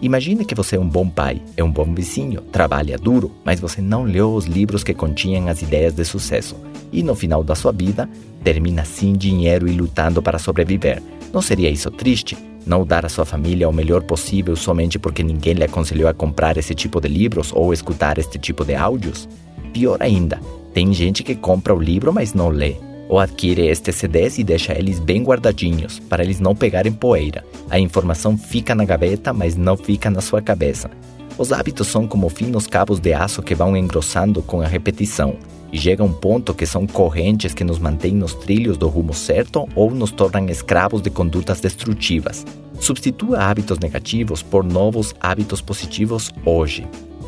Imagine que você é um bom pai, é um bom vizinho, trabalha duro, mas você não leu os livros que continham as ideias de sucesso. E no final da sua vida, termina sem dinheiro e lutando para sobreviver. Não seria isso triste? Não dar à sua família o melhor possível somente porque ninguém lhe aconselhou a comprar esse tipo de livros ou escutar este tipo de áudios? Pior ainda, tem gente que compra o livro, mas não lê ou adquire estes CDs e deixa eles bem guardadinhos, para eles não pegarem poeira. A informação fica na gaveta, mas não fica na sua cabeça. Os hábitos são como finos cabos de aço que vão engrossando com a repetição, e chega um ponto que são correntes que nos mantêm nos trilhos do rumo certo ou nos tornam escravos de condutas destrutivas. Substitua hábitos negativos por novos hábitos positivos hoje.